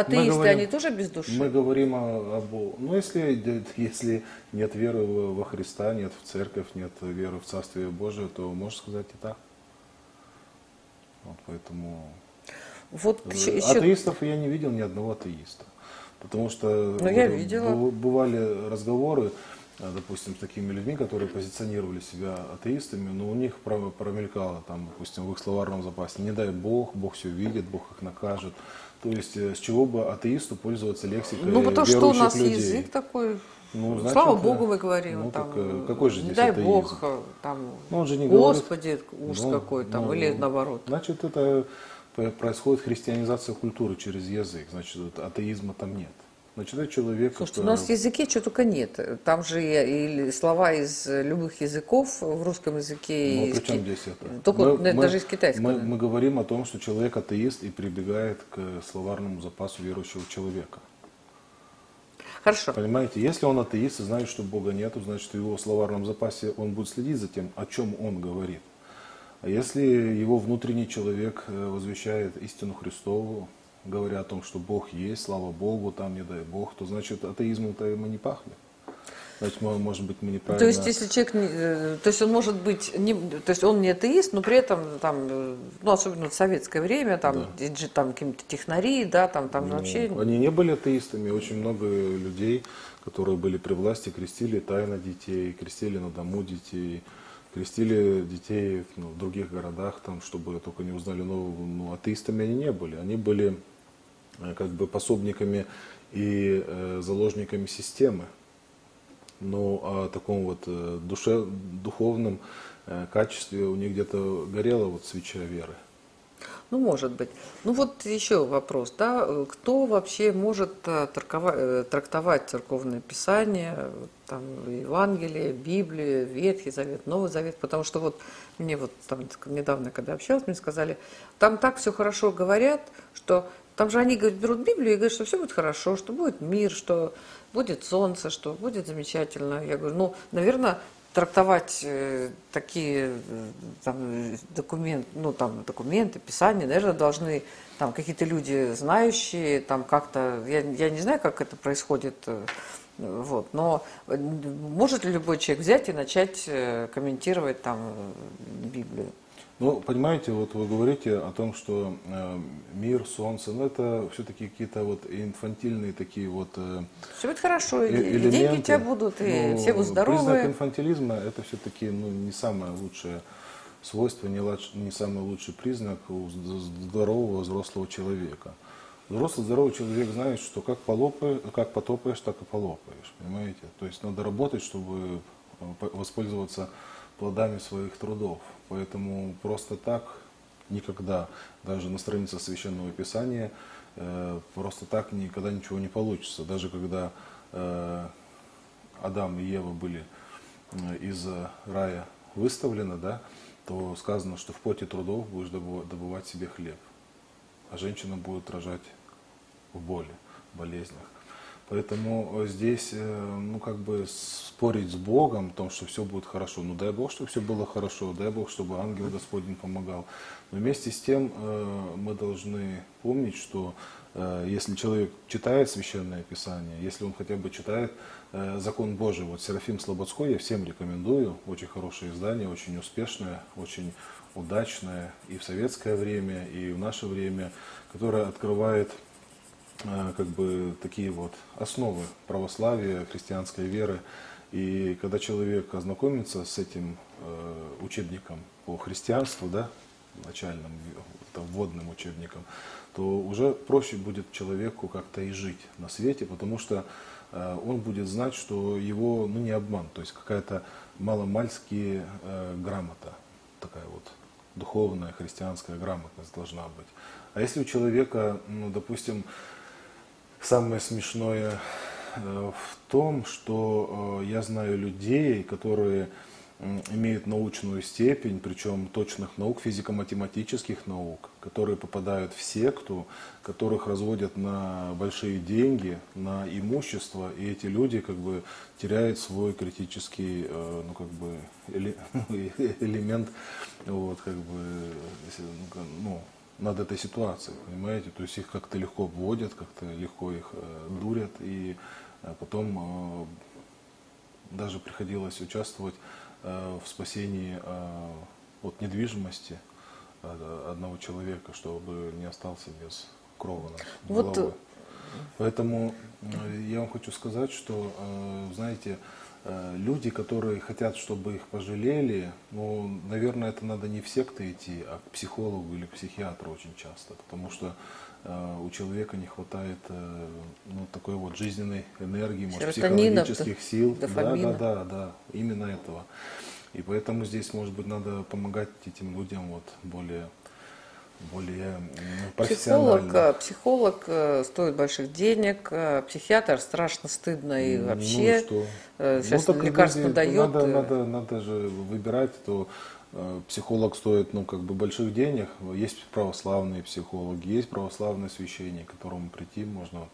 Атеисты, говорим- они тоже без души? Мы говорим о, об... Ну, если, если нет веры во Христа, нет в церковь, нет веры в Царствие Божие, то можно сказать и так. Вот поэтому... Вот Э, еще, Атеистов я не видел ни одного атеиста. Потому что Ну, я видела. бывали разговоры, допустим, с такими людьми, которые позиционировали себя атеистами, но у них про- промелькало, там, допустим, в их словарном запасе, не дай Бог, Бог все видит, Бог их накажет. То есть э, с чего бы атеисту пользоваться лексикой Ну, потому что у нас людей? язык такой. Ну, значит, Слава э, Богу, мы говорим. ну, там, так, э, какой же не здесь дай атеизм? Бог, э, там, Ну, он же не говорит. Господи, ужас Ну, какой там, ну, или наоборот. Значит, это происходит христианизация культуры через язык. Значит, атеизма там нет. Это человек, Слушайте, у нас в языке что только нет. Там же и, слова из любых языков в русском языке. Ну, и из при чем здесь это? Только Мы- ну, мы- даже из китайского. Мы, мы говорим о том, что человек атеист и прибегает к словарному запасу верующего человека. Хорошо. Понимаете, если он атеист и знает, что Бога нету, значит, в его словарном запасе он будет следить за тем, о чем он говорит. А если его внутренний человек э, возвещает истину Христову, говоря о том, что Бог есть, слава Богу, там не дай Бог, то значит атеизмом-то ему не пахнет. Значит, мы, может быть, мы неправильно... То есть, если человек, не- э, то есть он может быть, не, то есть он не атеист, но при этом там, э, ну особенно в советское время, там, диджи- там какие-то технари, да, там, там Ну, вообще. Они не были атеистами. Очень много людей, которые были при власти, крестили тайно детей, крестили на дому детей, крестили детей ну, в других городах, там, чтобы только не узнали. Но ну, атеистами они не были. Они были как бы пособниками и э, заложниками системы. Но о таком вот э, душе, духовном э, качестве у них где-то горела вот свеча веры. Ну, может быть. Ну, вот еще вопрос, да, э, кто вообще может э, э, трактовать церковное писание, э, там, Евангелие, Библию, Ветхий Завет, Новый Завет, потому что вот мне вот там недавно, когда общалась, мне сказали, там так все хорошо говорят, что там же они говорят, берут Библию и говорят, что все будет хорошо, что будет мир, что будет солнце, что будет замечательно. Я говорю, ну, наверное, трактовать э, такие э, там, документы, ну, там, документы, писания, наверное, должны там какие-то люди знающие, там как-то, я, я не знаю, как это происходит, э, вот, но может ли любой человек взять и начать комментировать там Библию? Ну, понимаете, вот вы говорите о том, что э, мир, солнце, ну это все-таки какие-то вот инфантильные такие вот э, Все будет хорошо, и, э- и деньги у тебя будут, и Ну, все будут Признак здоровы. инфантилизма это все-таки ну, не самое лучшее свойство, не, лач- не самый лучший признак у здорового взрослого человека. Взрослый здоровый человек знает, что как, полопаешь, как потопаешь, так и полопаешь, понимаете? То есть надо работать, чтобы э, по- воспользоваться плодами своих трудов. Поэтому просто так никогда, даже на странице Священного Писания, э, просто так никогда ничего не получится. Даже когда э, Адам и Ева были э, из рая выставлены, да, то сказано, что в поте трудов будешь добыва- добывать себе хлеб, а женщина будет рожать в боли, в болезнях. Поэтому э, здесь, э, ну, как бы спорить с Богом о том, что все будет хорошо. Ну, дай Бог, чтобы все было хорошо, дай Бог, чтобы ангел Господень помогал. Но вместе с тем э, мы должны помнить, что если человек читает Священное Писание, если он хотя бы читает Закон Божий, вот Серафим Слободской я всем рекомендую, очень хорошее издание, очень успешное, очень удачное и в советское время, и в наше время, которое открывает как бы такие вот основы православия, христианской веры. И когда человек ознакомится с этим э, учебником по христианству, да, начальным, там, вводным учебником, то уже проще будет человеку как-то и жить на свете, потому что э, он будет знать, что его ну, не обман, то есть какая-то маломальски э, грамота, такая вот духовная христианская грамотность должна быть. А если у человека, ну, допустим, Самое смешное э, в том, что э, я знаю людей, которые имеют научную степень, причем точных наук, физико-математических наук, которые попадают в секту, которых разводят на большие деньги, на имущество, и эти люди как бы теряют свой критический э, ну, как бы, эле- элемент вот, как бы, э, ну, над этой ситуацией, понимаете? То есть их как-то легко вводят, как-то легко их э, дурят, и э, потом э, даже приходилось участвовать э, в спасении э, от недвижимости э, одного человека, чтобы не остался без крова над Вот, головой. Поэтому э, я вам хочу сказать, что, э, знаете, э, люди, которые хотят, чтобы их пожалели, ну, наверное, это надо не в секты идти, а к психологу или к психиатру очень часто, потому что э, у человека не хватает э, ну, такой вот жизненной энергии, может, психологических сил. Да, да, да, да, именно этого. И поэтому здесь, может быть, надо помогать этим людям вот более, более ну, профессионально. Психолог, э, психолог э, стоит больших денег, э, психиатр страшно стыдно и Ну, вообще. и что? Сейчас так лекарство люди- дает. Надо, надо, надо же выбирать, то психолог стоит, ну, как бы больших денег. Есть православные психологи, есть православные священники, к которому прийти можно вот